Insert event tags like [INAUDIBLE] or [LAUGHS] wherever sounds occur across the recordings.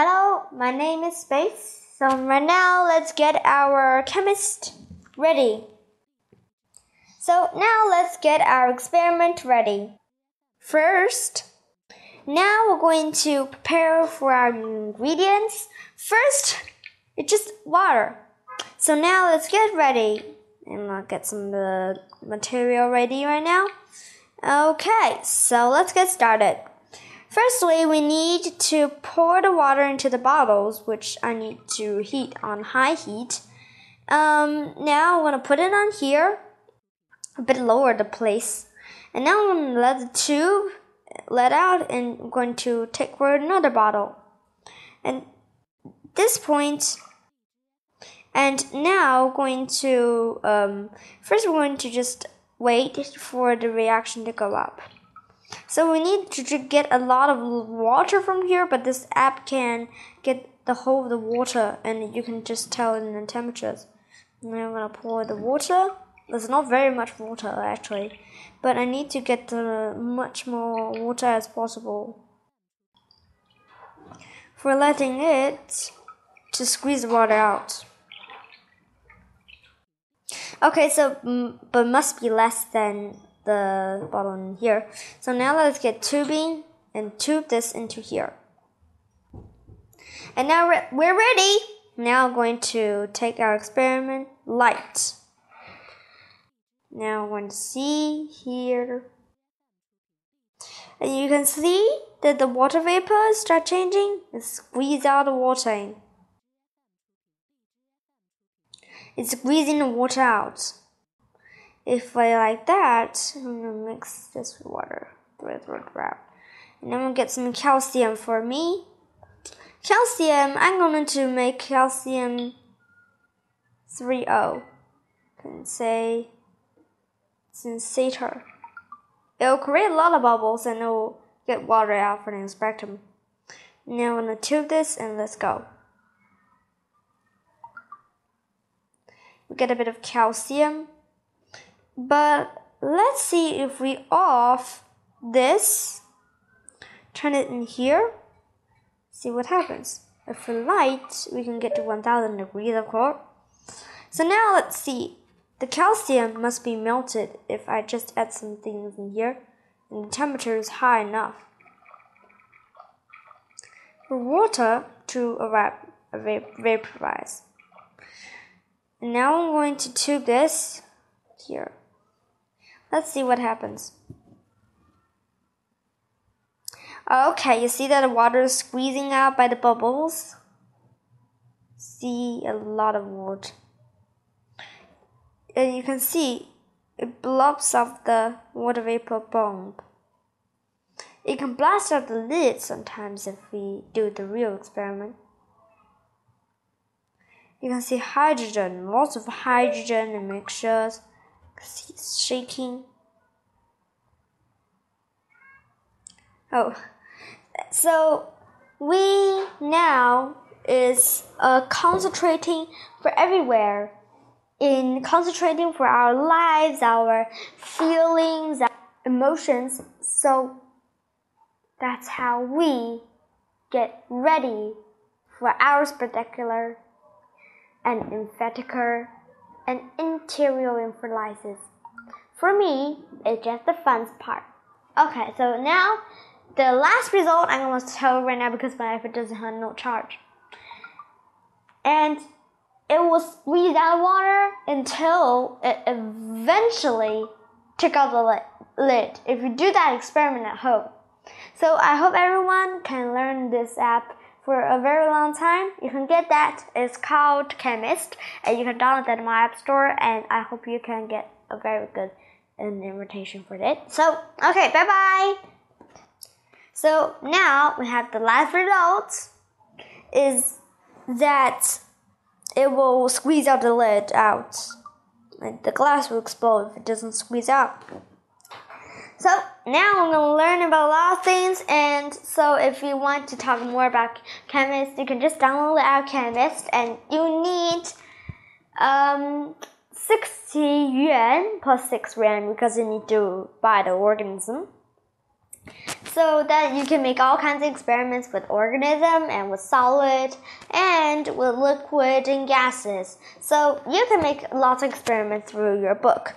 Hello, my name is Space. So right now let's get our chemist ready. So now let's get our experiment ready. First, now we're going to prepare for our ingredients. First, it's just water. So now let's get ready. And I'll get some uh, material ready right now. Okay, so let's get started. Firstly, we need to pour the water into the bottles, which I need to heat on high heat. Um, now I'm gonna put it on here, a bit lower the place, and now I'm gonna let the tube let out, and I'm going to take for another bottle. And this point, and now going to um, first we're going to just wait for the reaction to go up. So we need to get a lot of water from here, but this app can get the whole of the water, and you can just tell in the temperatures. And I'm gonna pour the water. There's not very much water actually, but I need to get the much more water as possible. For letting it to squeeze the water out. Okay, so but must be less than the bottle in here. So now let's get tubing and tube this into here. And now we're ready. Now I'm going to take our experiment light. Now we're going to see here. And you can see that the water vapor start changing and squeeze out the water in. It's squeezing the water out. If I like that, I'm gonna mix this water with wrap. And I'm gonna get some calcium for me. Calcium, I'm going to make calcium 3O. Can say sensator. It'll create a lot of bubbles and it'll get water out from the spectrum. Now I'm gonna tube this and let's go. we get a bit of calcium. But let's see if we off this, turn it in here, see what happens. If we light, we can get to 1000 degrees, of course. So now let's see. The calcium must be melted if I just add some things in here and the temperature is high enough. For water to vaporize. And now I'm going to tube this here. Let's see what happens. Okay, you see that the water is squeezing out by the bubbles? See a lot of water. And you can see it blobs off the water vapor bomb. It can blast out the lid sometimes if we do the real experiment you can see hydrogen, lots of hydrogen in mixtures. It's shaking. Oh, so we now is uh, concentrating for everywhere in concentrating for our lives, our feelings, our emotions. So that's how we get ready for our particular and emphaticer and enteroemphalysis. For me, it's just the fun part. Okay, so now the last result I'm to tell right now because my iPhone doesn't have no charge. And it will squeeze out water until it eventually took out the lid. If you do that experiment at home. So I hope everyone can learn this app for a very long time. You can get that. It's called Chemist, and you can download that in my app store. And I hope you can get a very good an invitation for it. So okay, bye bye. So now we have the last result is that it will squeeze out the lid out. Like the glass will explode if it doesn't squeeze out. So now I'm gonna learn about a lot of things, and so if you want to talk more about Chemist, you can just download the app Chemist, and you need um 60 yuan plus 6 rand because you need to buy the organism. So that you can make all kinds of experiments with organism and with solid and with liquid and gases. So you can make lots of experiments through your book.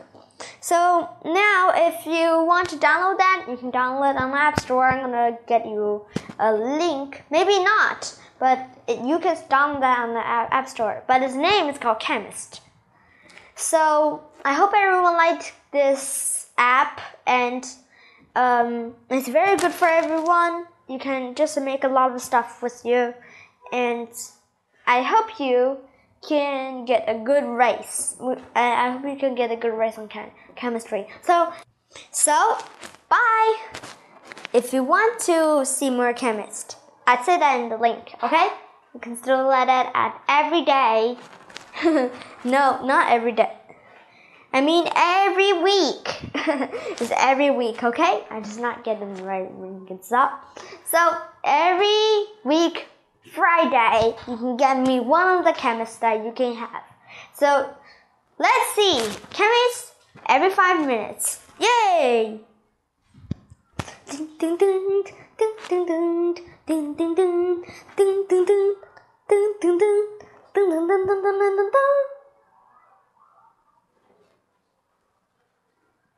So now, if you want to download that, you can download it on the App Store. I'm gonna get you a link. Maybe not, but it, you can download that on the App Store. But its name is called Chemist. So I hope everyone liked this app, and um, it's very good for everyone. You can just make a lot of stuff with you, and I hope you can get a good race. I hope you can get a good race on chem chemistry. So, so bye. If you want to see more chemist, I'd say that in the link. Okay, you can still let it at every day. [LAUGHS] no, not every day. I mean every week. [LAUGHS] it's every week, okay? I just not get them right when it's up. So every week Friday, you can get me one of the chemists that you can have. So let's see. Chemists every five minutes. Yay!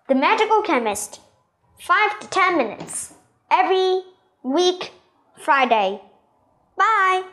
The Magical Chemist, 5 to 10 minutes, every week, Friday. Bye.